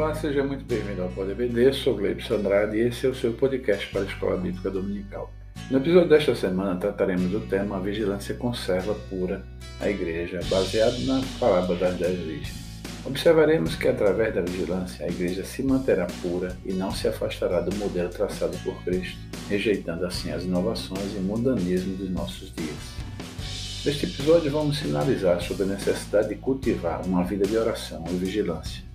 Olá, seja muito bem-vindo ao Pode BD, sou Gleibson Andrade e esse é o seu podcast para a Escola Bíblica Dominical. No episódio desta semana trataremos do tema A Vigilância Conserva Pura a Igreja, baseado na parábola das dez virgens. Observaremos que através da vigilância a Igreja se manterá pura e não se afastará do modelo traçado por Cristo, rejeitando assim as inovações e mundanismo dos nossos dias. Neste episódio vamos sinalizar sobre a necessidade de cultivar uma vida de oração e vigilância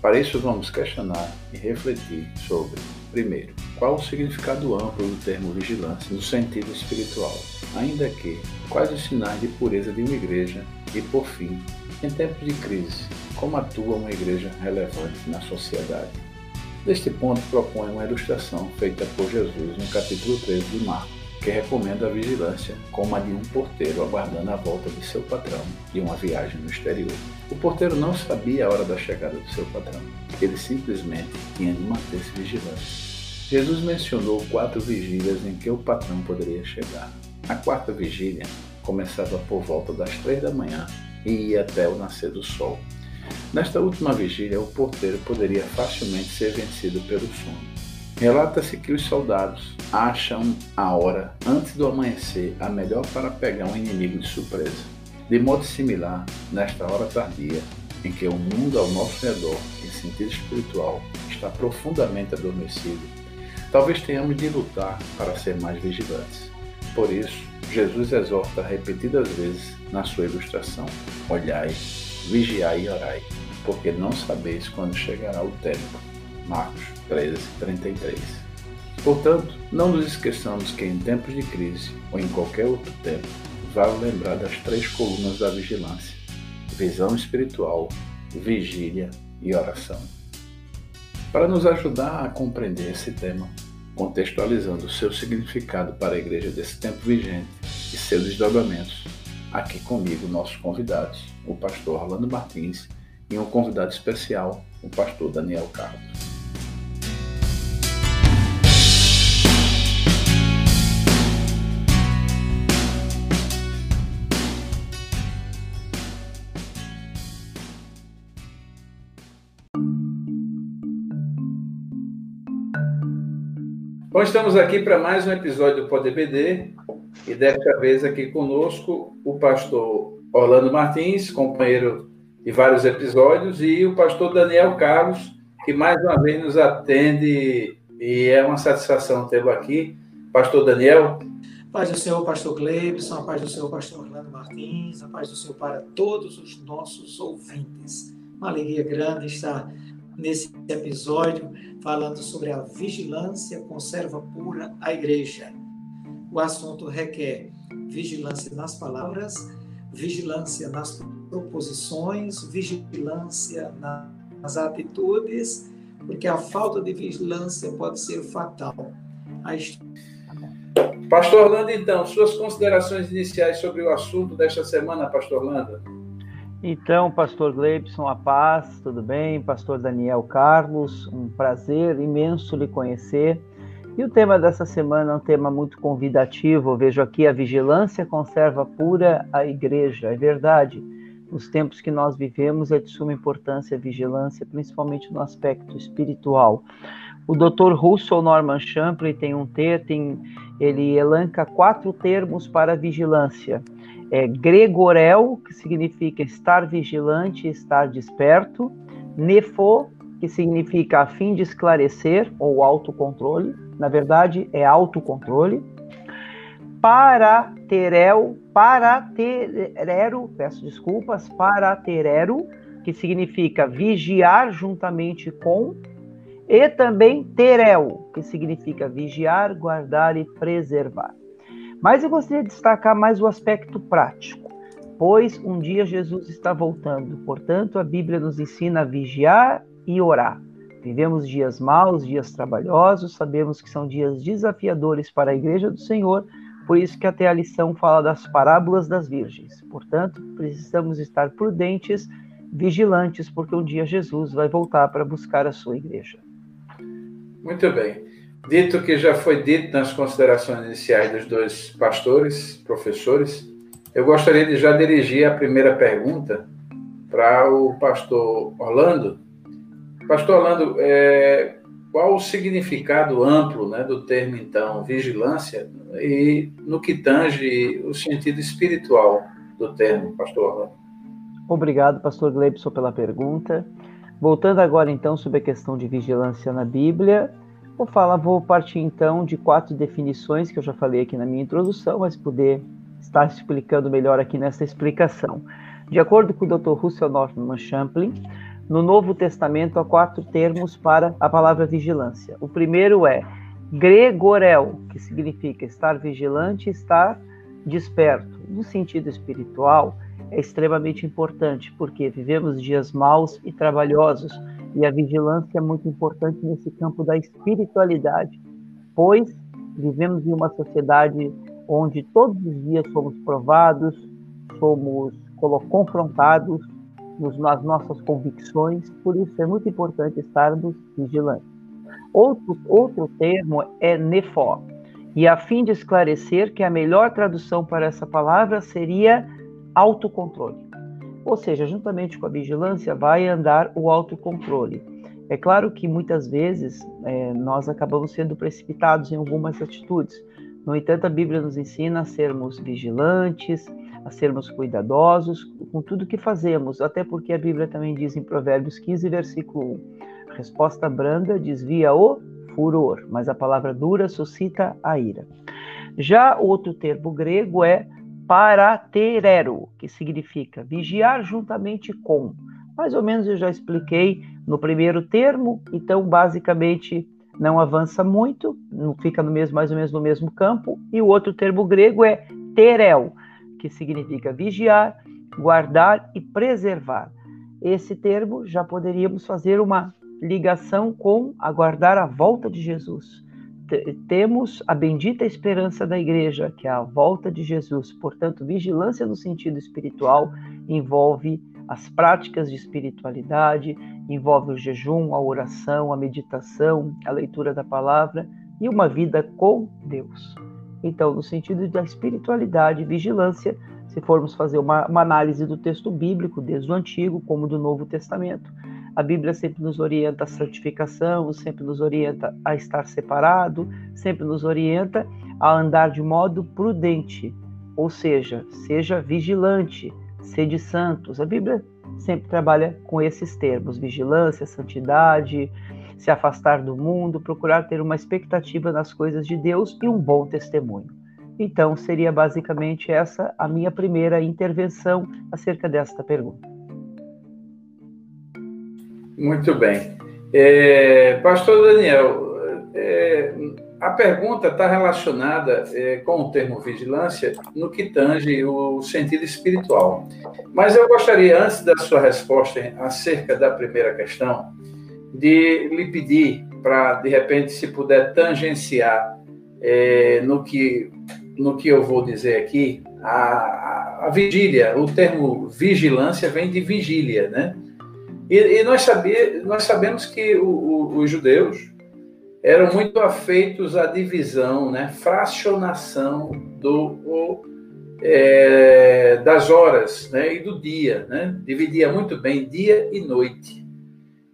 para isso, vamos questionar e refletir sobre, primeiro, qual o significado amplo do termo vigilância no sentido espiritual, ainda que quais os sinais de pureza de uma igreja e, por fim, em tempos de crise, como atua uma igreja relevante na sociedade. Neste ponto, proponho uma ilustração feita por Jesus no capítulo 13 de Marcos que recomenda a vigilância como a de um porteiro aguardando a volta de seu patrão de uma viagem no exterior. O porteiro não sabia a hora da chegada do seu patrão, ele simplesmente tinha de manter-se vigilante. Jesus mencionou quatro vigílias em que o patrão poderia chegar. A quarta vigília começava por volta das três da manhã e ia até o nascer do sol. Nesta última vigília, o porteiro poderia facilmente ser vencido pelo sono. Relata-se que os soldados acham a hora antes do amanhecer a melhor para pegar um inimigo de surpresa. De modo similar, nesta hora tardia, em que o mundo ao nosso redor, em sentido espiritual, está profundamente adormecido, talvez tenhamos de lutar para ser mais vigilantes. Por isso, Jesus exorta repetidas vezes na sua ilustração: olhai, vigiai e orai, porque não sabeis quando chegará o tempo. Marcos 13, 33. Portanto, não nos esqueçamos que em tempos de crise ou em qualquer outro tempo, vale lembrar das três colunas da vigilância: visão espiritual, vigília e oração. Para nos ajudar a compreender esse tema, contextualizando seu significado para a igreja desse tempo vigente e seus desdobramentos, aqui comigo nossos convidados, o pastor Orlando Martins e um convidado especial, o pastor Daniel Carlos. Bom, estamos aqui para mais um episódio do Poder BD e desta vez aqui conosco o pastor Orlando Martins, companheiro de vários episódios, e o pastor Daniel Carlos, que mais uma vez nos atende e é uma satisfação tê-lo aqui. Pastor Daniel. Paz do Senhor, pastor Gleibson, a paz do Senhor, pastor Orlando Martins, a paz do Senhor para todos os nossos ouvintes. Uma alegria grande estar nesse episódio falando sobre a vigilância conserva pura a igreja. O assunto requer vigilância nas palavras, vigilância nas proposições, vigilância nas atitudes, porque a falta de vigilância pode ser fatal. Pastor Orlando, então, suas considerações iniciais sobre o assunto desta semana, Pastor Orlando? Então, Pastor Gleibson, a paz, tudo bem? Pastor Daniel Carlos, um prazer imenso lhe conhecer. E o tema dessa semana é um tema muito convidativo. Eu vejo aqui a vigilância conserva pura a igreja. É verdade. Nos tempos que nós vivemos é de suma importância a vigilância, principalmente no aspecto espiritual. O Dr. Russell Norman Champlin tem um ter, tem, ele elenca quatro termos para vigilância é, Gregorel, que significa estar vigilante, estar desperto, Nefo, que significa a fim de esclarecer ou autocontrole, na verdade é autocontrole, Paraterel, Paraterero, peço desculpas, Paraterero, que significa vigiar juntamente com, e também Terel, que significa vigiar, guardar e preservar. Mas eu gostaria de destacar mais o aspecto prático, pois um dia Jesus está voltando. Portanto, a Bíblia nos ensina a vigiar e orar. Vivemos dias maus, dias trabalhosos, sabemos que são dias desafiadores para a igreja do Senhor, por isso que até a lição fala das parábolas das virgens. Portanto, precisamos estar prudentes, vigilantes, porque um dia Jesus vai voltar para buscar a sua igreja. Muito bem. Dito que já foi dito nas considerações iniciais dos dois pastores, professores, eu gostaria de já dirigir a primeira pergunta para o pastor Orlando, Pastor Orlando, é, qual o significado amplo né, do termo, então, vigilância, e no que tange o sentido espiritual do termo, pastor Orlando? Obrigado, pastor Gleibson, pela pergunta. Voltando agora, então, sobre a questão de vigilância na Bíblia, vou falar, vou partir, então, de quatro definições que eu já falei aqui na minha introdução, mas poder estar explicando melhor aqui nessa explicação. De acordo com o Dr. Russell Norman Champlin, no Novo Testamento há quatro termos para a palavra vigilância. O primeiro é gregorel, que significa estar vigilante, estar desperto. No sentido espiritual, é extremamente importante, porque vivemos dias maus e trabalhosos, e a vigilância é muito importante nesse campo da espiritualidade, pois vivemos em uma sociedade onde todos os dias somos provados, somos confrontados nas nossas convicções, por isso é muito importante estarmos vigilantes. Outro, outro termo é nefó, e a fim de esclarecer que a melhor tradução para essa palavra seria autocontrole. Ou seja, juntamente com a vigilância vai andar o autocontrole. É claro que muitas vezes é, nós acabamos sendo precipitados em algumas atitudes. No entanto, a Bíblia nos ensina a sermos vigilantes, a sermos cuidadosos com tudo que fazemos, até porque a Bíblia também diz em Provérbios 15, versículo 1: resposta branda desvia o furor, mas a palavra dura suscita a ira. Já outro termo grego é paraterero, que significa vigiar juntamente com. Mais ou menos eu já expliquei no primeiro termo, então basicamente não avança muito, não fica no mesmo, mais ou menos no mesmo campo. E o outro termo grego é terel, que significa vigiar, guardar e preservar. Esse termo já poderíamos fazer uma ligação com aguardar a volta de Jesus. Temos a bendita esperança da igreja, que é a volta de Jesus. Portanto, vigilância no sentido espiritual envolve as práticas de espiritualidade, envolve o jejum, a oração, a meditação, a leitura da palavra e uma vida com Deus. Então, no sentido da espiritualidade vigilância, se formos fazer uma, uma, análise do texto bíblico, desde o Antigo como do Novo Testamento, a Bíblia sempre nos orienta à santificação, sempre nos orienta a estar separado, sempre nos orienta a andar de modo prudente, ou seja, seja vigilante, sede santos. A Bíblia sempre trabalha com esses termos: vigilância, santidade, se afastar do mundo, procurar ter uma expectativa nas coisas de Deus e um bom testemunho. Então, seria basicamente essa a minha primeira intervenção acerca desta pergunta. Muito bem. É, Pastor Daniel, é, a pergunta está relacionada é, com o termo vigilância no que tange o sentido espiritual. Mas eu gostaria, antes da sua resposta acerca da primeira questão, de lhe pedir para, de repente, se puder tangenciar é, no, que, no que eu vou dizer aqui, a, a, vigília, o termo vigilância vem de vigília, né? E, e nós, saber, nós sabemos que o, o, os judeus eram muito afeitos à divisão, né, fracionação do, o, é, das horas né, e do dia. Né? Dividia muito bem dia e noite.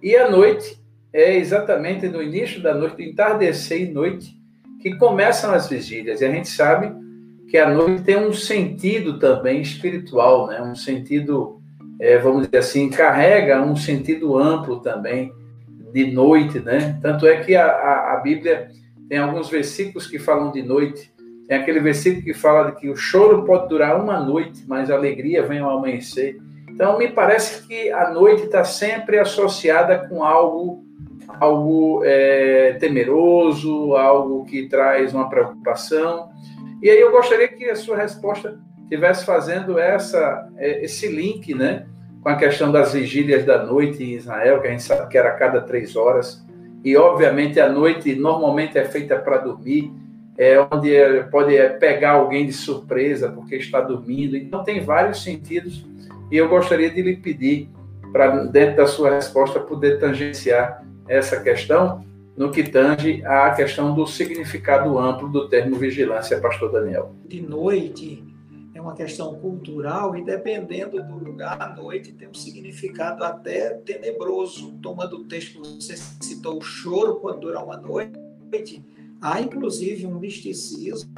E a noite é exatamente no início da noite, entardecer e noite, que começam as vigílias. E a gente sabe que a noite tem um sentido também espiritual, né? um sentido, é, vamos dizer assim, carrega um sentido amplo também de noite. Né? Tanto é que a, a, a Bíblia tem alguns versículos que falam de noite. Tem aquele versículo que fala de que o choro pode durar uma noite, mas a alegria vem ao amanhecer. Então, me parece que a noite está sempre associada com algo, algo é, temeroso, algo que traz uma preocupação. E aí eu gostaria que a sua resposta estivesse fazendo essa, é, esse link né, com a questão das vigílias da noite em Israel, que a gente sabe que era a cada três horas. E, obviamente, a noite normalmente é feita para dormir, é onde pode pegar alguém de surpresa porque está dormindo. Então, tem vários sentidos e eu gostaria de lhe pedir, para, dentro da sua resposta, poder tangenciar essa questão no que tange à questão do significado amplo do termo vigilância, pastor Daniel. De noite é uma questão cultural e dependendo do lugar, a noite tem um significado até tenebroso. Tomando o texto que você citou, o choro quando dura uma noite, há inclusive um misticismo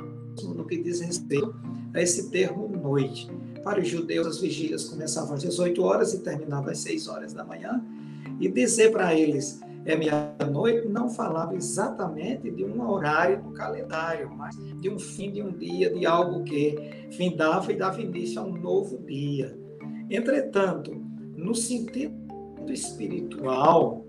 no que diz respeito a esse termo noite. Para os judeus, as vigílias começavam às 18 horas e terminavam às 6 horas da manhã. E dizer para eles é meia-noite não falava exatamente de um horário do calendário, mas de um fim de um dia, de algo que findava e dava início a um novo dia. Entretanto, no sentido espiritual,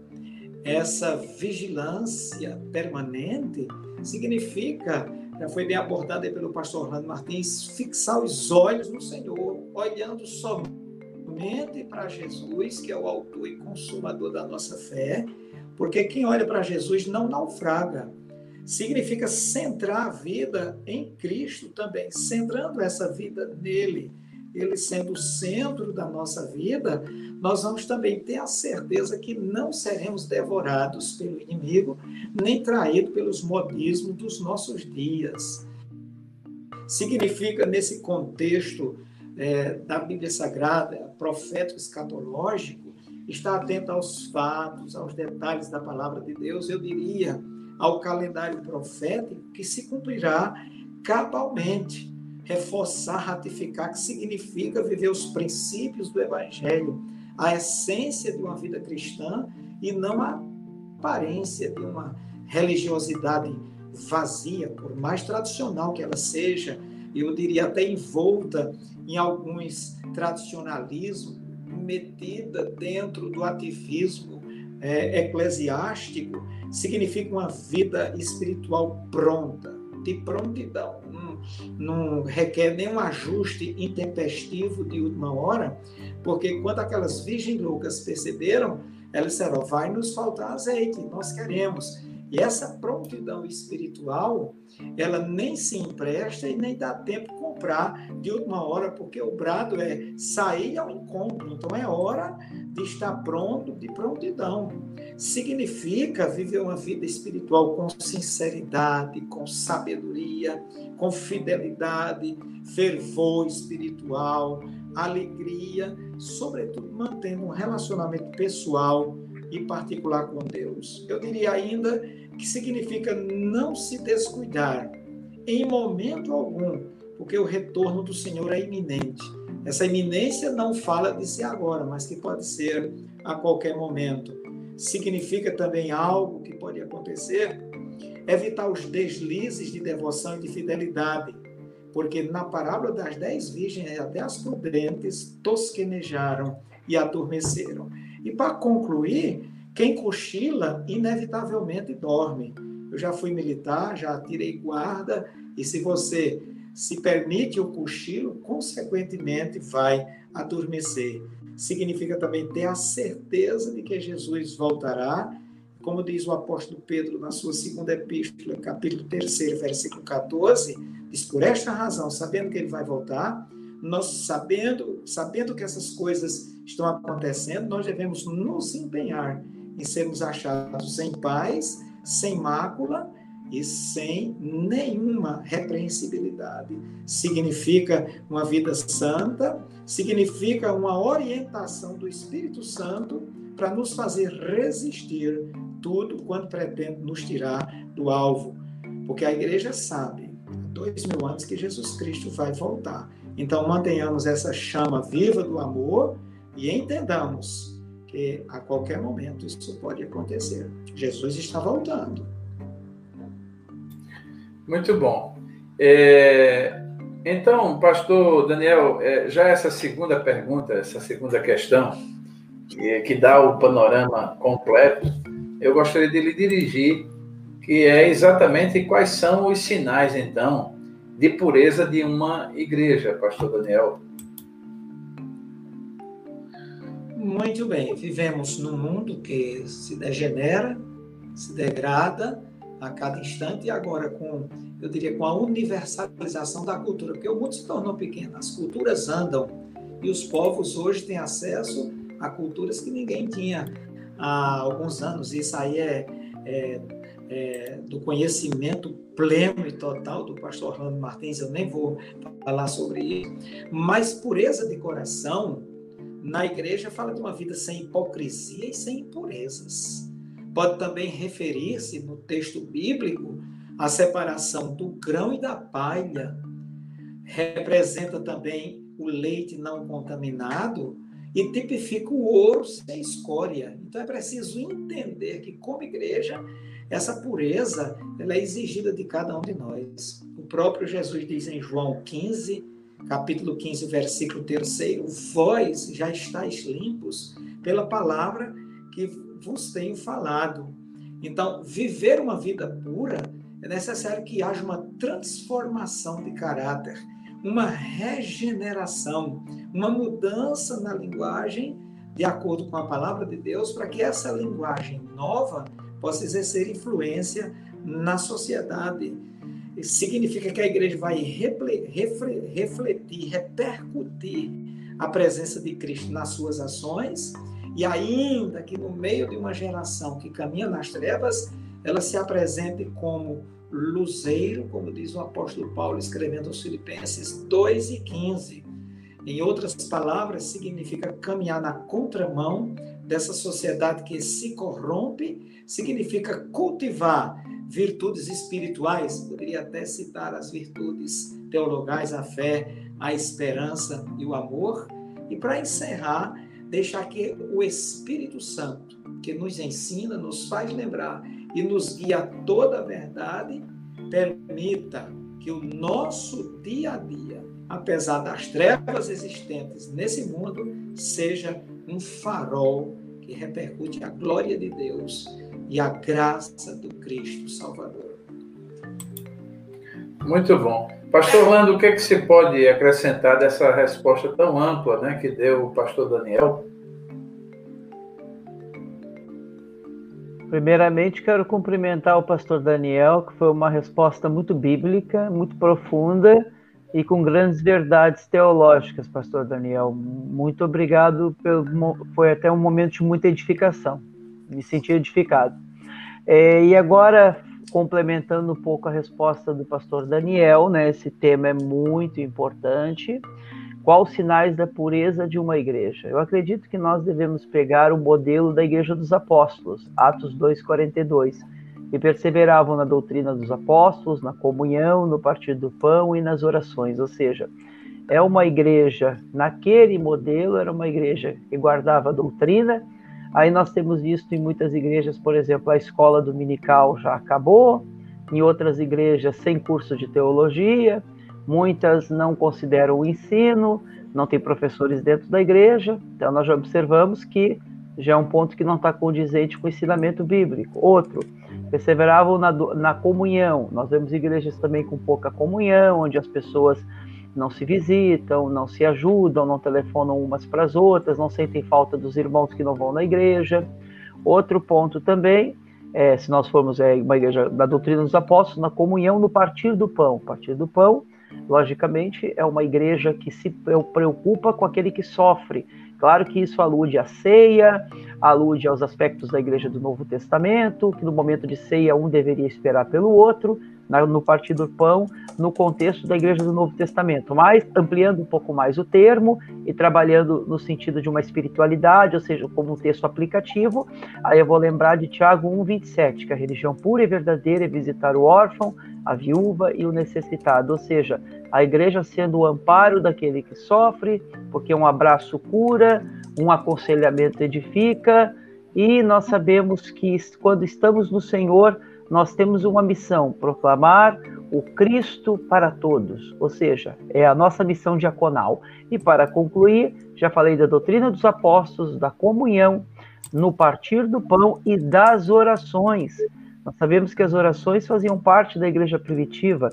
essa vigilância permanente significa, já foi bem abordada pelo pastor Orlando Martins, fixar os olhos no Senhor, olhando somente para Jesus, que é o autor e consumador da nossa fé, porque quem olha para Jesus não naufraga. Significa centrar a vida em Cristo também, centrando essa vida nele, ele sendo o centro da nossa vida, nós vamos também ter a certeza que não seremos devorados pelo inimigo, nem traídos pelos modismos dos nossos dias. Significa, nesse contexto é, da Bíblia Sagrada, profético escatológico, estar atento aos fatos, aos detalhes da palavra de Deus, eu diria ao calendário profético que se cumprirá cabalmente. Reforçar, ratificar, que significa viver os princípios do Evangelho, a essência de uma vida cristã e não a aparência de uma religiosidade vazia, por mais tradicional que ela seja, eu diria até envolta em alguns tradicionalismos, metida dentro do ativismo é, eclesiástico significa uma vida espiritual pronta, de prontidão. Não, não requer nenhum ajuste intempestivo de última hora, porque quando aquelas virgens loucas perceberam, elas disseram: vai nos faltar azeite, nós queremos. E essa prontidão espiritual, ela nem se empresta e nem dá tempo comprar de última hora, porque o brado é sair ao encontro. Então é hora de estar pronto, de prontidão. Significa viver uma vida espiritual com sinceridade, com sabedoria, com fidelidade, fervor espiritual, alegria, sobretudo mantendo um relacionamento pessoal e particular com Deus. Eu diria ainda que significa não se descuidar em momento algum, porque o retorno do Senhor é iminente. Essa iminência não fala de ser agora, mas que pode ser a qualquer momento. Significa também algo que pode acontecer, evitar os deslizes de devoção e de fidelidade, porque na parábola das dez virgens, até as prudentes tosquenejaram e adormeceram. E para concluir, quem cochila inevitavelmente dorme. Eu já fui militar, já tirei guarda, e se você se permite o cochilo, consequentemente vai adormecer. Significa também ter a certeza de que Jesus voltará, como diz o apóstolo Pedro na sua segunda epístola, capítulo 3, versículo 14, diz: Por esta razão, sabendo que ele vai voltar, nós sabendo, sabendo que essas coisas estão acontecendo, nós devemos nos empenhar em sermos achados sem paz, sem mácula e sem nenhuma repreensibilidade. Significa uma vida santa, significa uma orientação do Espírito Santo para nos fazer resistir tudo quando pretende nos tirar do alvo. Porque a igreja sabe, há dois mil anos, que Jesus Cristo vai voltar. Então mantenhamos essa chama viva do amor e entendamos que a qualquer momento isso pode acontecer. Jesus está voltando. Muito bom. É, então, pastor Daniel, é, já essa segunda pergunta, essa segunda questão, que, dá o panorama completo, eu gostaria de lhe dirigir, que é exatamente quais são os sinais, então, de pureza de uma igreja, pastor Daniel. Muito bem, vivemos num mundo que se degenera, se degrada a cada instante e agora com, eu diria, com a universalização da cultura, porque o mundo se tornou pequeno, as culturas andam e os povos hoje têm acesso a culturas que ninguém tinha há alguns anos. Isso aí é, é, é, do conhecimento pleno e total do pastor Orlando Martins, eu nem vou falar sobre isso, mas pureza de coração, na igreja fala de uma vida sem hipocrisia e sem impurezas. Pode também referir-se no texto bíblico à separação do grão e da palha. Representa também o leite não contaminado e tipifica o ouro sem escória. Então é preciso entender que, como igreja, essa pureza ela é exigida de cada um de nós. O próprio Jesus diz em João 15, capítulo 15, versículo 3, vós já estáis limpos pela palavra que vos tenho falado. Então, viver uma vida pura é necessário que haja uma transformação de caráter, uma regeneração, uma mudança na linguagem de acordo com a palavra de Deus, para que essa linguagem nova possa exercer influência na sociedade. Isso significa que a igreja vai refletir, repercutir a presença de Cristo nas suas ações, e ainda que no meio de uma geração que caminha nas trevas, ela se apresente como luzeiro, como diz o apóstolo Paulo escrevendo aos Filipenses 2 e 15. Em outras palavras, significa caminhar na contramão dessa sociedade que se corrompe, significa cultivar virtudes espirituais, poderia até citar as virtudes teologais, a fé, a esperança e o amor. E para encerrar, deixar que o Espírito Santo, que nos ensina, nos faz lembrar e nos guia a toda a verdade, permita que o nosso dia a dia, apesar das trevas existentes nesse mundo, seja um farol que repercute a glória de Deus e a graça do Cristo Salvador. Muito bom. Pastor Orlando, o que, é que se pode acrescentar dessa resposta tão ampla né, que deu o pastor Daniel? Primeiramente, quero cumprimentar o pastor Daniel, que foi uma resposta muito bíblica, muito profunda e com grandes verdades teológicas, pastor Daniel. Muito obrigado, pelo, foi até um momento de muita edificação, me senti edificado. É, e agora, complementando um pouco a resposta do pastor Daniel, né, esse tema é muito importante. Quais os sinais da pureza de uma igreja? Eu acredito que nós devemos pegar o modelo da Igreja dos Apóstolos, Atos 2,42 e perseveravam na doutrina dos apóstolos, na comunhão, no partir do pão e nas orações. Ou seja, é uma igreja, naquele modelo, era uma igreja que guardava a doutrina. Aí nós temos visto em muitas igrejas, por exemplo, a escola dominical já acabou, em outras igrejas sem curso de teologia, muitas não consideram o ensino, não tem professores dentro da igreja, então nós já observamos que já é um ponto que não está condizente com o ensinamento bíblico. Outro, perseveravam na, na comunhão. Nós vemos igrejas também com pouca comunhão, onde as pessoas não se visitam, não se ajudam, não telefonam umas para as outras, não sentem falta dos irmãos que não vão na igreja. Outro ponto também, é, se nós formos é, uma igreja da doutrina dos apóstolos, na comunhão no partir do pão. Partir do pão, logicamente, é uma igreja que se preocupa com aquele que sofre, Claro que isso alude à ceia, alude aos aspectos da igreja do Novo Testamento, que no momento de ceia um deveria esperar pelo outro, no partir do pão, no contexto da igreja do Novo Testamento, mas ampliando um pouco mais o termo e trabalhando no sentido de uma espiritualidade, ou seja, como um texto aplicativo, aí eu vou lembrar de Tiago 1,27, que a religião pura e verdadeira é visitar o órfão, a viúva e o necessitado, ou seja, a igreja sendo o amparo daquele que sofre, porque um abraço cura, um aconselhamento edifica, e nós sabemos que quando estamos no Senhor, nós temos uma missão: proclamar o Cristo para todos, ou seja, é a nossa missão diaconal. E para concluir, já falei da doutrina dos apóstolos, da comunhão, no partir do pão e das orações. Nós sabemos que as orações faziam parte da igreja primitiva.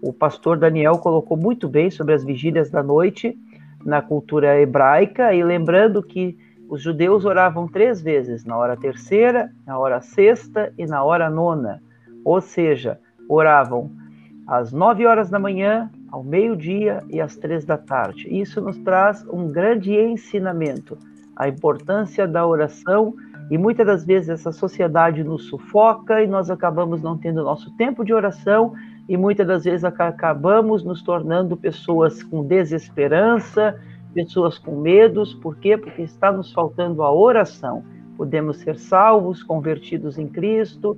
O pastor Daniel colocou muito bem sobre as vigílias da noite na cultura hebraica, e lembrando que os judeus oravam três vezes, na hora terceira, na hora sexta e na hora nona. Ou seja, oravam às nove horas da manhã, ao meio-dia e às três da tarde. Isso nos traz um grande ensinamento, a importância da oração E muitas das vezes essa sociedade nos sufoca e nós acabamos não tendo nosso tempo de oração e muitas das vezes acabamos nos tornando pessoas com desesperança, pessoas com medos. Por quê? Porque está nos faltando a oração. Podemos ser salvos, convertidos em Cristo,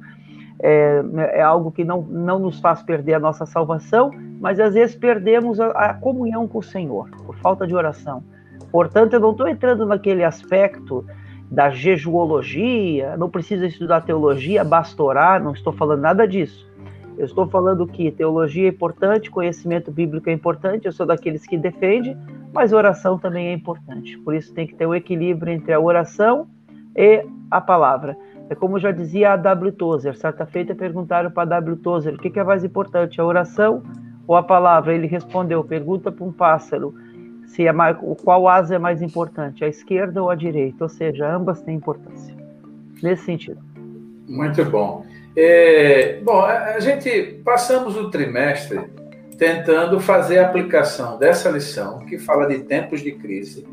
é, é, algo que não, não nos faz perder a nossa salvação, mas às vezes perdemos a, a comunhão com o Senhor, por falta de oração. Portanto, eu não estou entrando naquele aspecto da jejuologia, não precisa estudar teologia, basta orar, não estou falando nada disso. Eu estou falando que teologia é importante, conhecimento bíblico é importante, eu sou daqueles que defende, mas oração também é importante. Por isso tem que ter o um equilíbrio entre a oração e a palavra. É como já dizia a W. Tozer, certa feita perguntaram para a W. Tozer o que é mais importante, a oração ou a palavra? Ele respondeu, pergunta para um pássaro, se é mais, qual asa é mais importante, a esquerda ou a direita, ou seja, ambas têm importância. Nesse sentido. Muito bom. É, bom, a gente passamos o trimestre tentando fazer a aplicação dessa lição, que fala de tempos de crise,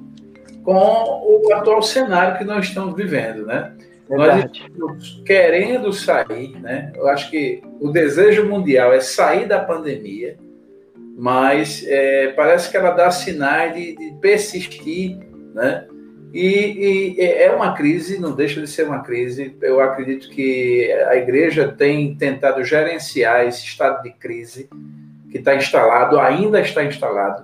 com o atual cenário que nós estamos vivendo, né? Verdade. Nós estamos querendo sair, né? Eu acho que o desejo mundial é sair da pandemia, mas é, parece que ela dá sinais de, de persistir, né? E, e, é uma crise, não deixa de ser uma crise. Eu acredito que a igreja tem tentado gerenciar esse estado de crise que está instalado, ainda está instalado.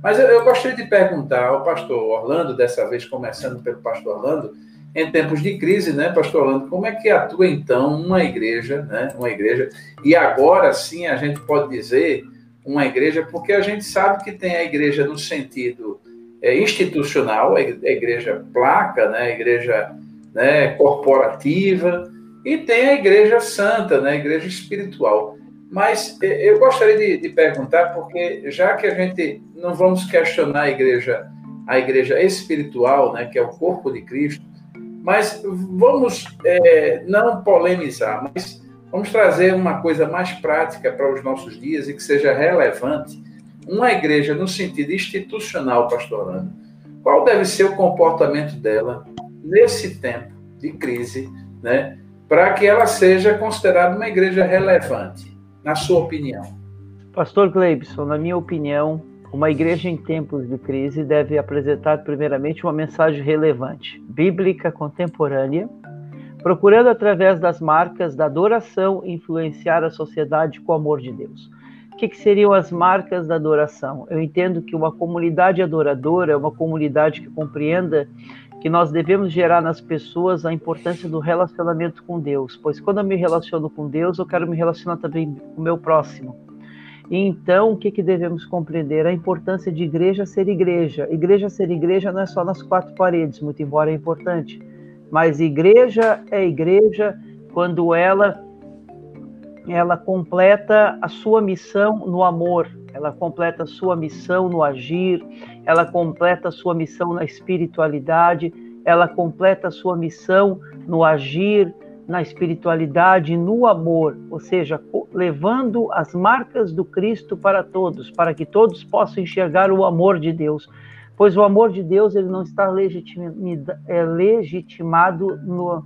Mas eu, eu gostaria de perguntar ao pastor Orlando, dessa vez começando pelo pastor Orlando, em tempos de crise, né, pastor Orlando, como é que atua então uma igreja, né, uma igreja, e agora sim a gente pode dizer uma igreja, porque a gente sabe que tem a igreja no sentido é, institucional, a igreja placa, né, a igreja né, corporativa, e tem a igreja santa, né, a igreja espiritual. Mas é, eu gostaria de, de, perguntar, porque já que a gente não vamos questionar a igreja, a igreja espiritual, né, que é o corpo de Cristo, mas vamos é, não polemizar, mas Vamos trazer uma coisa mais prática para os nossos dias e que seja relevante. Uma igreja, no sentido institucional, pastorando, qual deve ser o comportamento dela nesse tempo de crise, né, para que ela seja considerada uma igreja relevante, na sua opinião? Pastor Gleibson, na minha opinião, uma igreja em tempos de crise deve apresentar, primeiramente, uma mensagem relevante, bíblica, contemporânea, procurando através das marcas da adoração influenciar a sociedade com o amor de Deus. O que, que, seriam as marcas da adoração? Eu entendo que uma comunidade adoradora é uma comunidade que compreenda que nós devemos gerar nas pessoas a importância do relacionamento com Deus, pois quando eu me relaciono com Deus, eu quero me relacionar também com o meu próximo. E então, o que, que devemos compreender? A importância de igreja ser igreja. Igreja ser igreja não é só nas quatro paredes, muito embora é importante mas igreja é igreja quando ela ela completa a sua missão no amor, ela completa a sua missão no agir, ela completa a sua missão na espiritualidade, ela completa a sua missão no agir, na espiritualidade, no amor, ou seja, levando as marcas do Cristo para todos, para que todos possam enxergar o amor de Deus pois o amor de Deus ele não está é, legitimado no,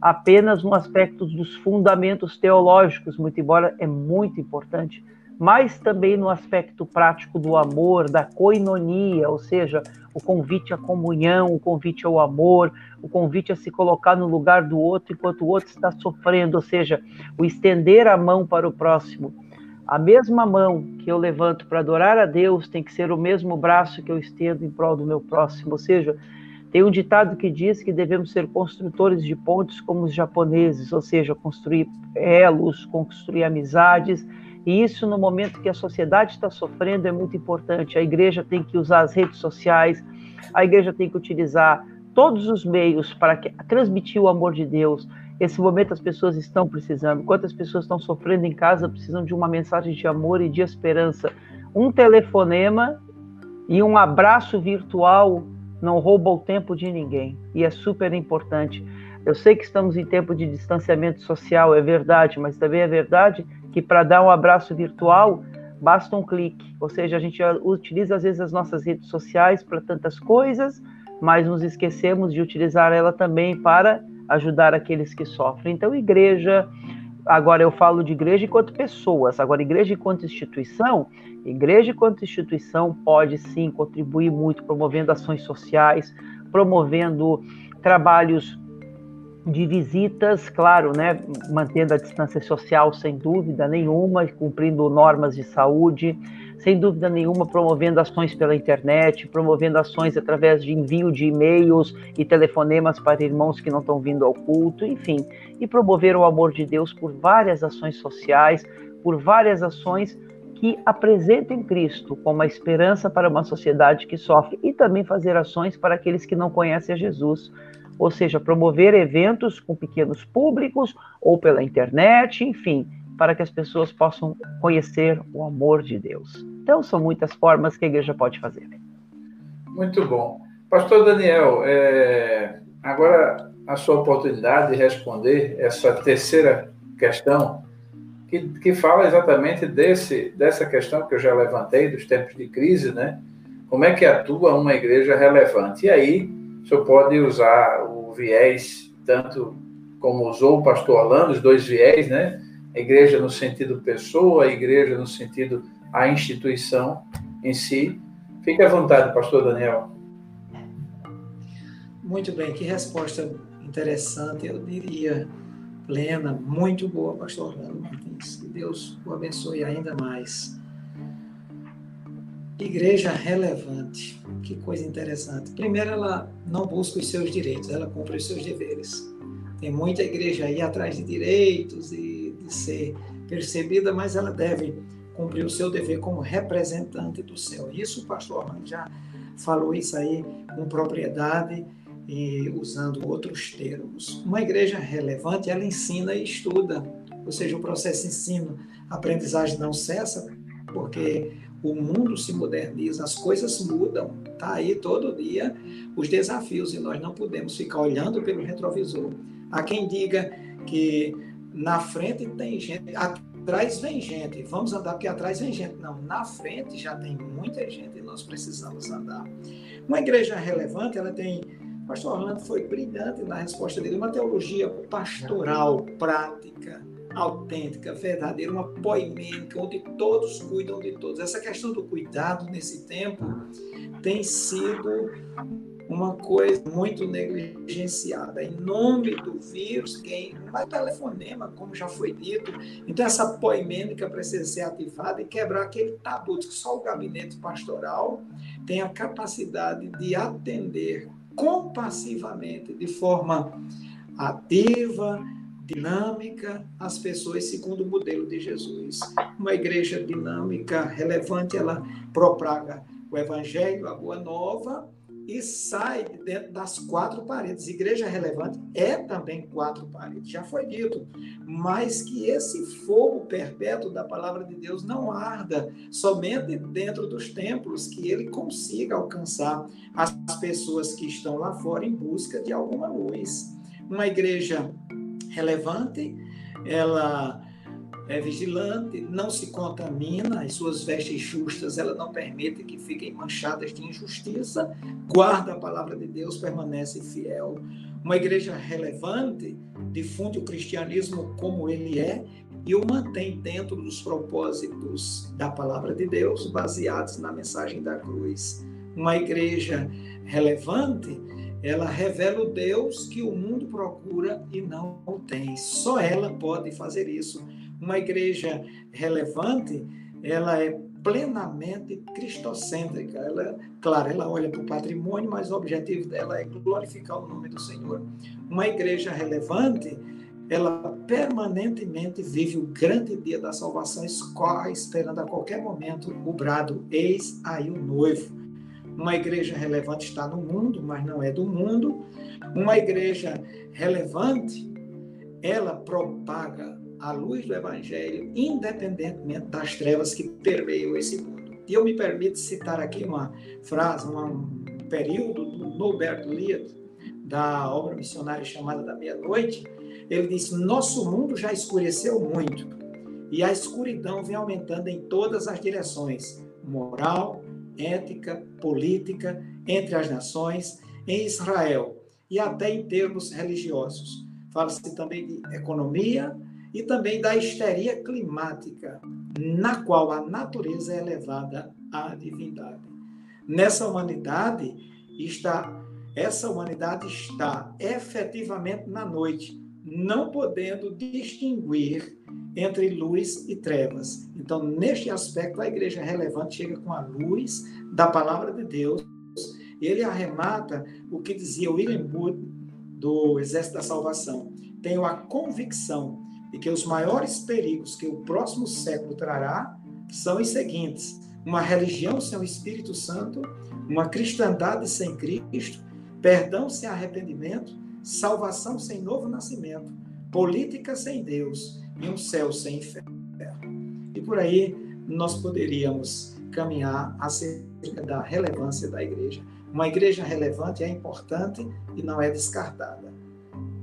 apenas no aspecto dos fundamentos teológicos, muito embora é muito importante, mas também no aspecto prático do amor, da coinonia, ou seja, o convite à comunhão, o convite ao amor, o convite a se colocar no lugar do outro enquanto o outro está sofrendo, ou seja, o estender a mão para o próximo. A mesma mão que eu levanto para adorar a Deus tem que ser o mesmo braço que eu estendo em prol do meu próximo. Ou seja, tem um ditado que diz que devemos ser construtores de pontes como os japoneses, ou seja, construir elos, construir amizades. E isso, no momento que a sociedade está sofrendo, é muito importante. A igreja tem que usar as redes sociais, a igreja tem que utilizar todos os meios para transmitir o amor de Deus, esse momento as pessoas estão precisando. Quantas pessoas estão sofrendo em casa precisam de uma mensagem de amor e de esperança. Um telefonema e um abraço virtual não rouba o tempo de ninguém e é super importante. Eu sei que estamos em tempo de distanciamento social, é verdade, mas também é verdade que para dar um abraço virtual basta um clique. Ou seja, a gente utiliza às vezes as nossas redes sociais para tantas coisas, mas nos esquecemos de utilizar ela também para ajudar aqueles que sofrem. Então, igreja, agora eu falo de igreja enquanto pessoas, agora igreja enquanto instituição, igreja enquanto instituição pode sim contribuir muito promovendo ações sociais, promovendo trabalhos de visitas, claro, né, mantendo a distância social sem dúvida nenhuma, cumprindo normas de saúde, sem dúvida nenhuma promovendo ações pela internet, promovendo ações através de envio de e-mails e telefonemas para irmãos que não estão vindo ao culto, enfim, e promover o amor de Deus por várias ações sociais, por várias ações que apresentem Cristo como a esperança para uma sociedade que sofre e também fazer ações para aqueles que não conhecem a Jesus, ou seja, promover eventos com pequenos públicos ou pela internet, enfim, para que as pessoas possam conhecer o amor de Deus. Então, são muitas formas que a igreja pode fazer. Muito bom. Pastor Daniel, é... agora a sua oportunidade de responder essa terceira questão, que, que fala exatamente desse, dessa questão que eu já levantei, dos tempos de crise, né? Como é que atua uma igreja relevante? E aí, o senhor pode usar o viés, tanto como usou o pastor Orlando, os dois viés, né? A igreja no sentido pessoa, a igreja no sentido a instituição em si. Fique à vontade, pastor Daniel. Muito bem, que resposta interessante, eu diria, plena, muito boa, pastor Orlando Martins. Que Deus o abençoe ainda mais. Igreja relevante, que coisa interessante. Primeiro, ela não busca os seus direitos, ela cumpre os seus deveres. Tem muita igreja aí atrás de direitos e ser percebida, mas ela deve cumprir o seu dever como representante do céu. Isso o pastor Armando já falou isso aí com propriedade e usando outros termos. Uma igreja relevante, ela ensina e estuda, ou seja, o processo ensino, aprendizagem não cessa, porque o mundo se moderniza, as coisas mudam, tá aí todo dia os desafios e nós não podemos ficar olhando pelo retrovisor. Há quem diga que na frente tem gente, atrás vem gente, vamos andar porque atrás vem gente. Não, na frente já tem muita gente e nós precisamos andar. Uma igreja relevante, ela tem, o pastor Orlando foi brilhante na resposta dele, uma teologia pastoral, prática, autêntica, verdadeira, uma poimênica, onde todos cuidam de todos. Essa questão do cuidado nesse tempo tem sido uma coisa muito negligenciada. Em nome do vírus, quem vai telefonema, como já foi dito. Então, essa poimênica precisa ser ativada e quebrar aquele tabu de que só o gabinete pastoral tem a capacidade de atender compassivamente, de forma ativa, dinâmica, as pessoas segundo o modelo de Jesus. Uma igreja dinâmica, relevante, ela propaga o evangelho, a boa nova, e sai de dentro das quatro paredes. Igreja relevante é também quatro paredes, já foi dito, mas que esse fogo perpétuo da palavra de Deus não arda somente dentro dos templos, que ele consiga alcançar as pessoas que estão lá fora em busca de alguma luz. Uma igreja relevante, ela é vigilante, não se contamina, as suas vestes justas ela não permite que fiquem manchadas de injustiça, guarda a palavra de Deus, permanece fiel. Uma igreja relevante difunde o cristianismo como ele é e o mantém dentro dos propósitos da palavra de Deus, baseados na mensagem da cruz. Uma igreja relevante, ela revela o Deus que o mundo procura e não o tem. Só ela pode fazer isso uma igreja relevante, ela é plenamente cristocêntrica. Ela, claro, ela olha para o patrimônio, mas o objetivo dela é glorificar o nome do Senhor. Uma igreja relevante, ela permanentemente vive o grande dia da salvação, esperando a qualquer momento o brado: Eis aí o noivo. Uma igreja relevante está no mundo, mas não é do mundo. Uma igreja relevante, ela propaga a luz do Evangelho, independentemente das trevas que permeiam esse mundo. E eu me permito citar aqui uma frase, um período do Norbert Lied, da obra missionária chamada da Meia-Noite. Ele disse: Nosso mundo já escureceu muito e a escuridão vem aumentando em todas as direções moral, ética, política, entre as nações. Em Israel, e até em termos religiosos. Fala-se também de economia e também da histeria climática, na qual a natureza é elevada à divindade. Nessa humanidade está essa humanidade está efetivamente na noite, não podendo distinguir entre luz e trevas. Então, neste aspecto, a igreja relevante chega com a luz da palavra de Deus. Ele arremata o que dizia William Booth do Exército da Salvação. Tenho a convicção de que os maiores perigos que o próximo século trará são os seguintes: uma religião sem o Espírito Santo, uma cristandade sem Cristo, perdão sem arrependimento, salvação sem novo nascimento, política sem Deus e um céu sem inferno. E por aí nós poderíamos caminhar acerca da relevância da igreja. Uma igreja relevante é importante e não é descartada.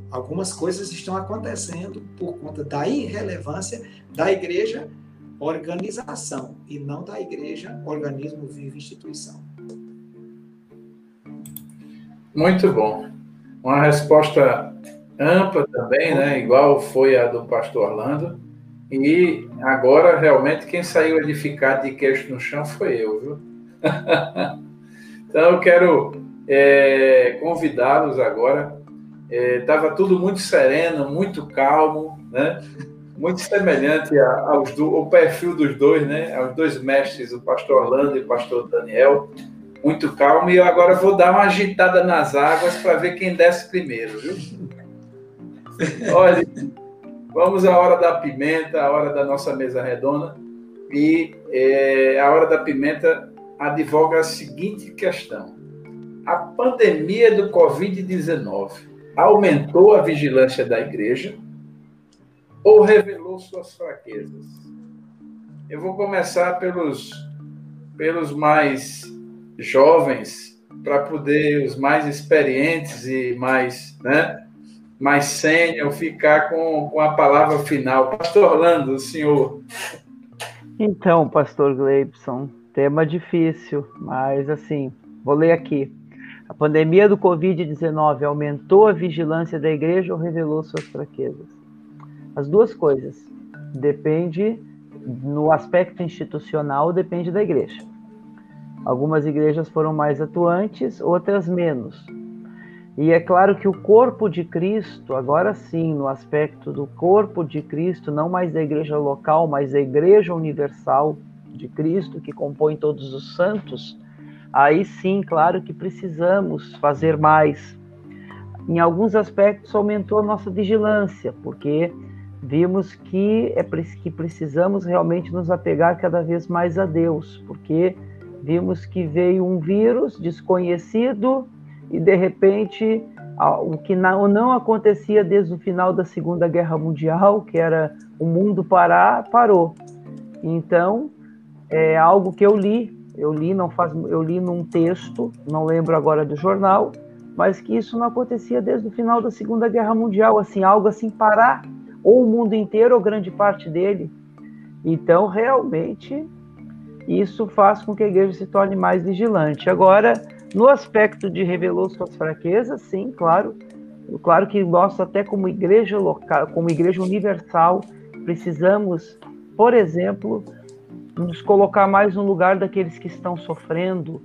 Algumas coisas estão acontecendo por conta da irrelevância da igreja organização e não da igreja organismo vivo instituição. Muito bom. Uma resposta ampla também, né? Igual foi a do pastor Orlando. E agora, realmente, quem saiu edificado de queixo no chão foi eu, viu? então, eu quero é, convidá-los agora. Estava é, tudo muito sereno, muito calmo, né? Muito semelhante aos do, ao perfil dos dois, né? Aos dois mestres, o pastor Orlando e o pastor Daniel muito calmo e eu agora vou dar uma agitada nas águas para ver quem desce primeiro, viu? Olha, vamos à hora da pimenta, a hora da nossa mesa redonda. E é, a hora da pimenta advoga a seguinte questão: a pandemia do Covid-19 aumentou a vigilância da igreja ou revelou suas fraquezas? Eu vou começar pelos, pelos mais jovens para poder os mais experientes e mais, né, mais sênior ficar com, com a palavra final. Pastor Orlando, o senhor. Então, pastor Gleibson, tema difícil, mas assim, vou ler aqui. A pandemia do Covid-19 aumentou a vigilância da igreja ou revelou suas fraquezas? As duas coisas. Depende, no aspecto institucional, depende da igreja. Algumas igrejas foram mais atuantes, outras menos. E é claro que o corpo de Cristo, agora sim, no aspecto do corpo de Cristo, não mais da igreja local, mas da igreja universal de Cristo, que compõe todos os santos, aí sim, claro que precisamos fazer mais. Em alguns aspectos aumentou a nossa vigilância, porque vimos que é que precisamos realmente nos apegar cada vez mais a Deus, porque Vimos que veio um vírus desconhecido e, de repente, o que não, não acontecia desde o final da Segunda Guerra Mundial, que era o mundo parar, parou. Então, é algo que eu li, eu li não faz, eu li num texto, não lembro agora do jornal, mas que isso não acontecia desde o final da Segunda Guerra Mundial, assim, algo assim parar, ou o mundo inteiro ou grande parte dele. Então, realmente, isso faz com que a igreja se torne mais vigilante. Agora, no aspecto de revelou suas fraquezas, sim, claro. Claro que nós, até como igreja local, como igreja universal, precisamos, por exemplo, nos colocar mais no lugar daqueles que estão sofrendo,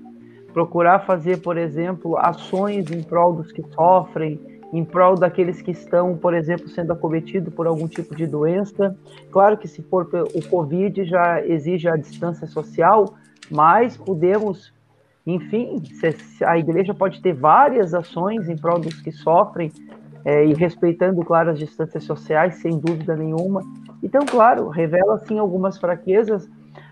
procurar fazer, por exemplo, ações em prol dos que sofrem, em prol daqueles que estão, por exemplo, sendo acometidos por algum tipo de doença. Claro que se for o Covid já exige a distância social, mas podemos, enfim, a igreja pode ter várias ações em prol dos que sofrem é, e respeitando, claro, as distâncias sociais, sem dúvida nenhuma. Então, claro, revela sim algumas fraquezas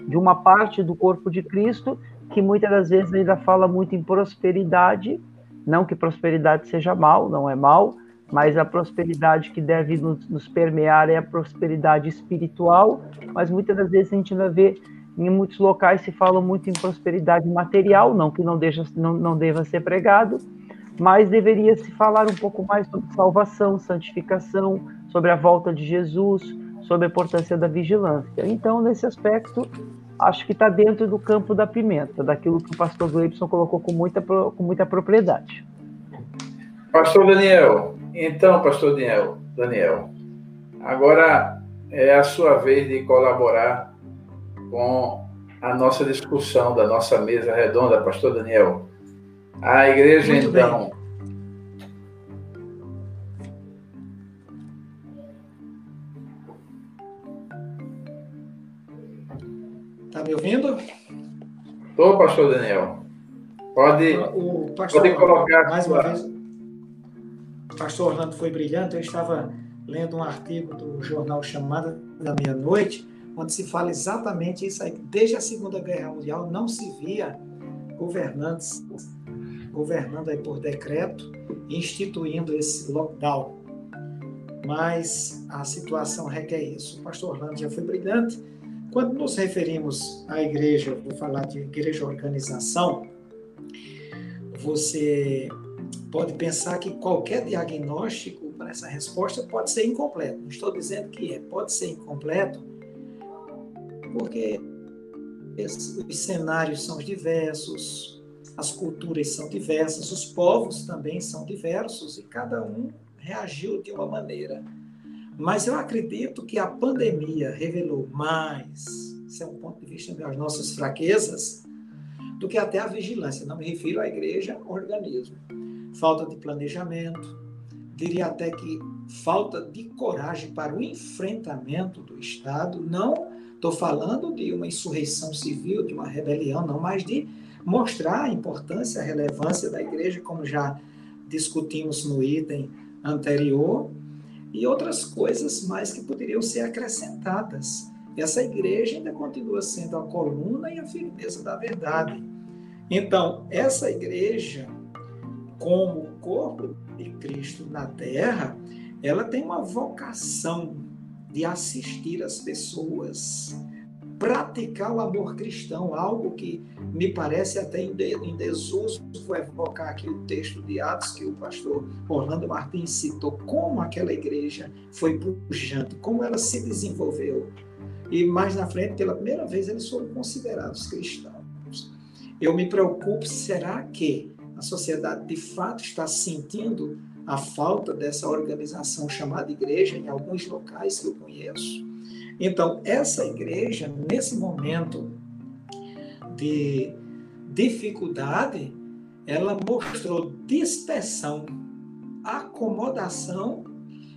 de uma parte do corpo de Cristo que muitas das vezes ainda fala muito em prosperidade. Não que prosperidade seja mal, não é mal, mas a prosperidade que deve nos, nos, permear é a prosperidade espiritual, mas muitas das vezes a gente ainda vê em muitos locais se fala muito em prosperidade material, não que não, deixa, não, não deva ser pregado, mas deveria se falar um pouco mais sobre salvação, santificação, sobre a volta de Jesus, sobre a importância da vigilância. Então, nesse aspecto, acho que está dentro do campo da pimenta, daquilo que o pastor Gleibson colocou com muita, com muita propriedade. Pastor Daniel, então, Pastor Daniel, Daniel, agora é a sua vez de colaborar com a nossa discussão da nossa mesa redonda, Pastor Daniel. A igreja, Muito então, bem. Me ouvindo? Estou, pastor Daniel. Pode, o pastor, pode colocar. Mais uma vez, o pastor Orlando foi brilhante. Eu estava lendo um artigo do jornal Chamada da Meia-Noite, onde se fala exatamente isso aí. Desde a Segunda Guerra Mundial não se via governantes governando aí por decreto, instituindo esse lockdown. Mas a situação requer isso. O pastor Orlando já foi brilhante quando nos referimos à igreja, vou falar de igreja organização, você pode pensar que qualquer diagnóstico para essa resposta pode ser incompleto. Não estou dizendo que é, pode ser incompleto, porque os cenários são diversos, as culturas são diversas, os povos também são diversos e cada um reagiu de uma maneira. Mas eu acredito que a pandemia revelou mais, esse é um ponto de vista das nossas fraquezas, do que até a vigilância. Não me refiro à igreja, organismo. Falta de planejamento, diria até que falta de coragem para o enfrentamento do Estado. Não estou falando de uma insurreição civil, de uma rebelião, não, mas de mostrar a importância, a relevância da igreja, como já discutimos no item anterior, e outras coisas mais que poderiam ser acrescentadas. Essa igreja ainda continua sendo a coluna e a firmeza da verdade. Então, essa igreja, como corpo de Cristo na terra, ela tem uma vocação de assistir as pessoas, praticar o amor cristão, algo que me parece até em desuso, vou evocar aqui o texto de Atos que o pastor Orlando Martins citou, como aquela igreja foi pujante, como ela se desenvolveu. E mais na frente, pela primeira vez, eles foram considerados cristãos. Eu me preocupo, será que a sociedade de fato está sentindo a falta dessa organização chamada igreja em alguns locais que eu conheço? Então, essa igreja, nesse momento de dificuldade, ela mostrou dispersão, acomodação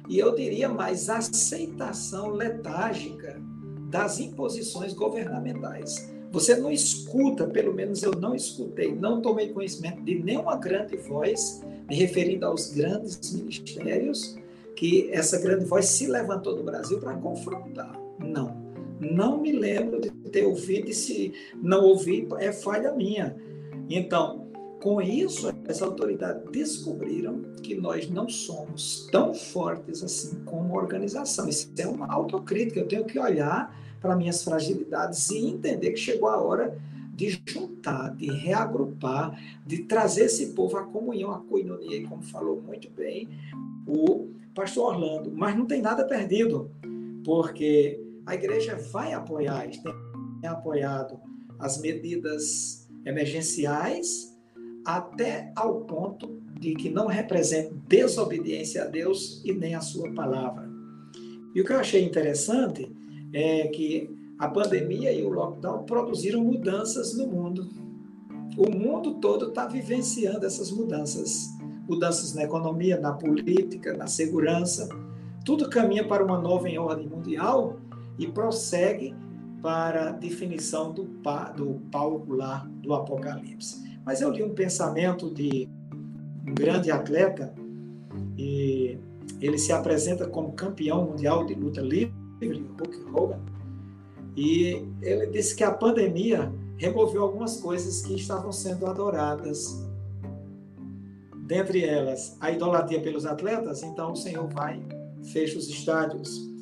e eu diria mais aceitação letárgica das imposições governamentais. Você não escuta, pelo menos eu não escutei, não tomei conhecimento de nenhuma grande voz me referindo aos grandes ministérios que essa grande voz se levantou no Brasil para confrontar. Não. Não me lembro de ter ouvido e se não ouvir é falha minha. Então, com isso, as autoridades descobriram que nós não somos tão fortes assim como organização. Isso é uma autocrítica. Eu tenho que olhar para minhas fragilidades e entender que chegou a hora de juntar, de reagrupar, de trazer esse povo à comunhão, à coinonia, como falou muito bem o pastor Orlando. Mas não tem nada perdido, porque a igreja vai apoiar, tem apoiado as medidas emergenciais até ao ponto de que não represente desobediência a Deus e nem a sua palavra. E o que eu achei interessante é que a pandemia e o lockdown produziram mudanças no mundo. O mundo todo está vivenciando essas mudanças. Mudanças na economia, na política, na segurança. Tudo caminha para uma nova ordem mundial e prossegue para a definição do, do palco lá do Apocalipse. Mas eu li um pensamento de um grande atleta e ele se apresenta como campeão mundial de luta livre, Hulk Hogan, e ele disse que a pandemia removeu algumas coisas que estavam sendo adoradas. Dentre elas, a idolatria pelos atletas, então o Senhor vai, fecha os estádios,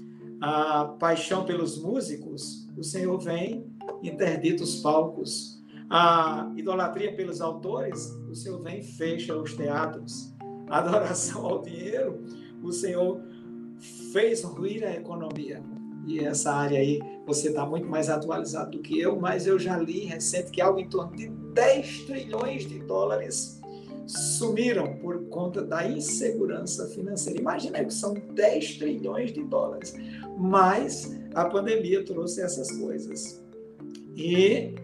a paixão pelos músicos, o Senhor vem, interdita os palcos. A idolatria pelos autores, o Senhor vem fecha os teatros. A adoração ao dinheiro, o Senhor fez ruir a economia. E essa área aí, você está muito mais atualizado do que eu, mas eu já li recente que algo em torno de 10 trilhões de dólares sumiram por conta da insegurança financeira. Imagina que são 10 trilhões de dólares, mas a pandemia trouxe essas coisas. E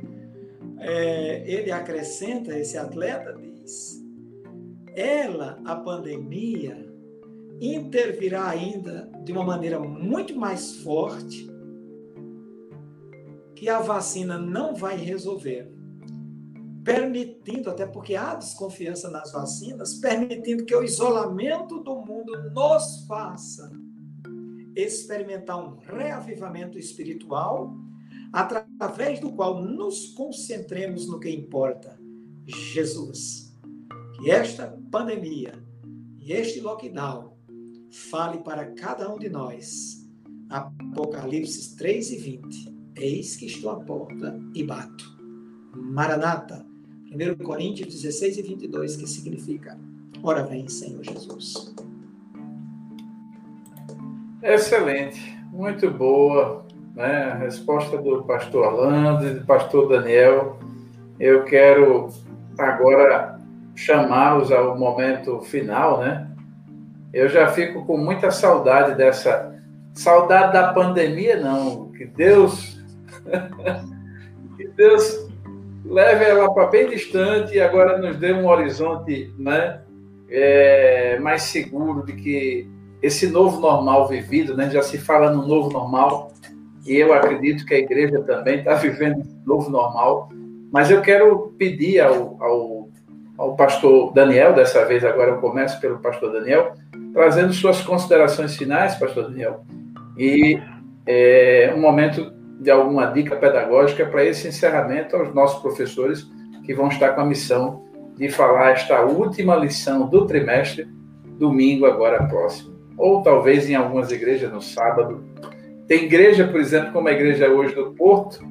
é, ele acrescenta, esse atleta diz, ela, a pandemia, intervirá ainda de uma maneira muito mais forte que a vacina não vai resolver, permitindo, até porque há desconfiança nas vacinas, permitindo que o isolamento do mundo nos faça experimentar um reavivamento espiritual, através do qual nos concentremos no que importa, Jesus. Que esta pandemia e este lockdown fale para cada um de nós. Apocalipse 3 e 20. Eis que estou à porta e bato. Maranata. 1 Coríntios 16 e 22, que significa: Ora vem, Senhor Jesus. Excelente, muito boa, né? A resposta do pastor e do pastor Daniel. Eu quero agora chamá-los ao momento final, né? Eu já fico com muita saudade dessa saudade da pandemia, não. Que Deus que Deus leve ela para bem distante e agora nos dê um horizonte, né? É, mais seguro de que esse novo normal vivido, né? Já se fala no novo normal e eu acredito que a igreja também está vivendo esse novo normal. Mas eu quero pedir ao, ao, ao pastor Daniel, dessa vez agora eu começo pelo pastor Daniel, trazendo suas considerações finais, pastor Daniel, e é, um momento de alguma dica pedagógica para esse encerramento aos nossos professores que vão estar com a missão de falar esta última lição do trimestre, domingo agora próximo ou talvez em algumas igrejas no sábado. Tem igreja, por exemplo, como a igreja hoje do Porto,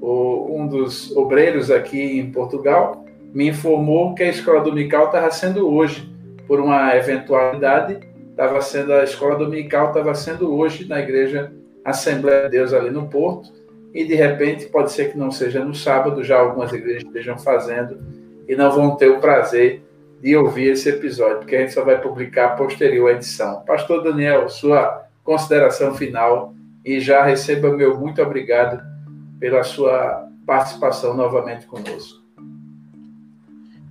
um dos obreiros aqui em Portugal me informou que a escola dominical estava sendo hoje, por uma eventualidade, estava sendo a escola dominical estava sendo hoje na igreja Assembleia de Deus ali no Porto, e de repente pode ser que não seja no sábado, já algumas igrejas estejam fazendo e não vão ter o prazer de ouvir esse episódio, porque a gente só vai publicar posterior à edição. Pastor Daniel, sua consideração final e já receba meu muito obrigado pela sua participação novamente conosco.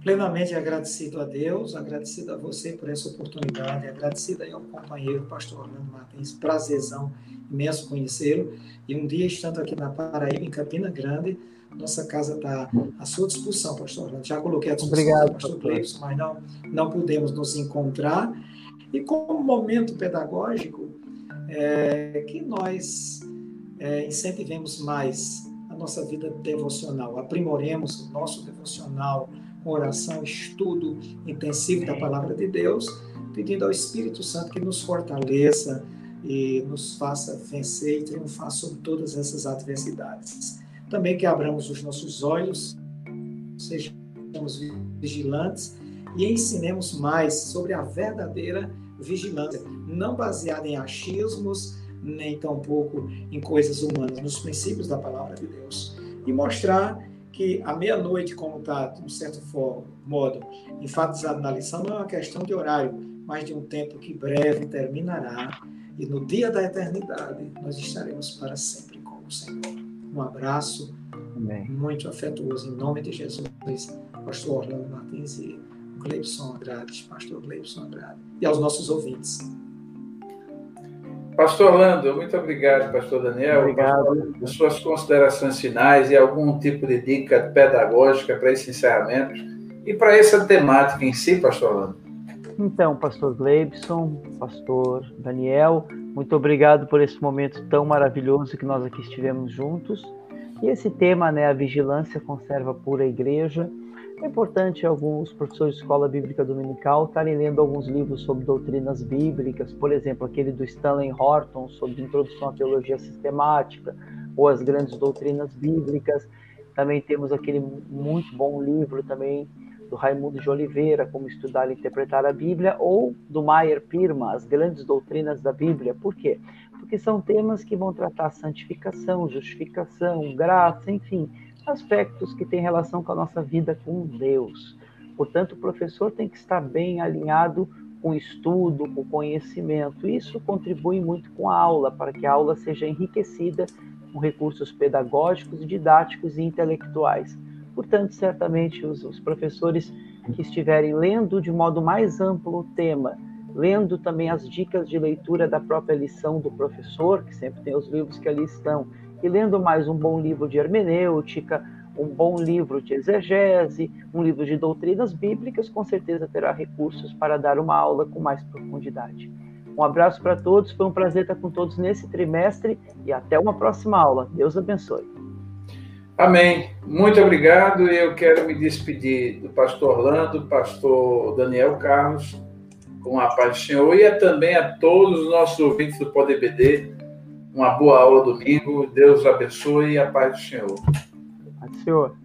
Plenamente agradecido a Deus, agradecido a você por essa oportunidade, agradecido aí ao companheiro pastor Orlando Martins, prazerzão imenso conhecê-lo. E um dia, estando aqui na Paraíba, em Campina Grande, nossa casa está à sua disposição, pastor Orlando. Já coloquei à disposição Obrigado, do pastor Cleibson, mas não, não pudemos nos encontrar. E como momento pedagógico, é, que nós é, incentivemos mais a nossa vida devocional, aprimoremos o nosso devocional oração, estudo intensivo da palavra de Deus, pedindo ao Espírito Santo que nos fortaleça e nos faça vencer e triunfar sobre todas essas adversidades. Também que abramos os nossos olhos, sejamos vigilantes e ensinemos mais sobre a verdadeira vigilância, não baseada em achismos, nem tampouco em coisas humanas, nos princípios da palavra de Deus. E mostrar que a meia-noite, como está, de um certo modo, enfatizado na lição, não é uma questão de horário, mas de um tempo que breve terminará. E no dia da eternidade, nós estaremos para sempre com o Senhor. Um abraço Amém. muito afetuoso em nome de Jesus, pastor Orlando Martins e Gleibson Andrade, pastor Gleibson Andrade, e aos nossos ouvintes. Pastor Orlando, muito obrigado, pastor Daniel. Obrigado. Pastor, suas considerações finais e algum tipo de dica pedagógica para esse encerramento e para essa temática em si, pastor Orlando. Então, pastor Gleibson, pastor Daniel, muito obrigado por esse momento tão maravilhoso que nós aqui estivemos juntos. E esse tema, né, a vigilância conserva pura igreja. É importante alguns professores de escola bíblica dominical estarem lendo alguns livros sobre doutrinas bíblicas, por exemplo, aquele do Stanley Horton sobre introdução à teologia sistemática ou as grandes doutrinas bíblicas. Também temos aquele muito bom livro também do Raimundo de Oliveira, Como Estudar e Interpretar a Bíblia, ou do Maier Pirma, As Grandes Doutrinas da Bíblia. Por quê? Porque são temas que vão tratar santificação, justificação, graça, enfim, aspectos que têm relação com a nossa vida com Deus. Portanto, o professor tem que estar bem alinhado com estudo, com conhecimento. Isso contribui muito com a aula, para que a aula seja enriquecida com recursos pedagógicos, didáticos e intelectuais. Portanto, certamente os, os professores que estiverem lendo de modo mais amplo o tema, lendo também as dicas de leitura da própria lição do professor, que sempre tem os livros que ali estão, e lendo mais um bom livro de hermenêutica, um bom livro de exegese, um livro de doutrinas bíblicas, com certeza terá recursos para dar uma aula com mais profundidade. Um abraço para todos, foi um prazer estar com todos nesse trimestre e até uma próxima aula. Deus abençoe. Amém. Muito obrigado. Eu quero me despedir do pastor Orlando, pastor Daniel Carlos, com a paz do Senhor, e também a todos os nossos ouvintes do Poder BD. Uma boa aula domingo. Deus abençoe e a paz do Senhor. Paz do Senhor.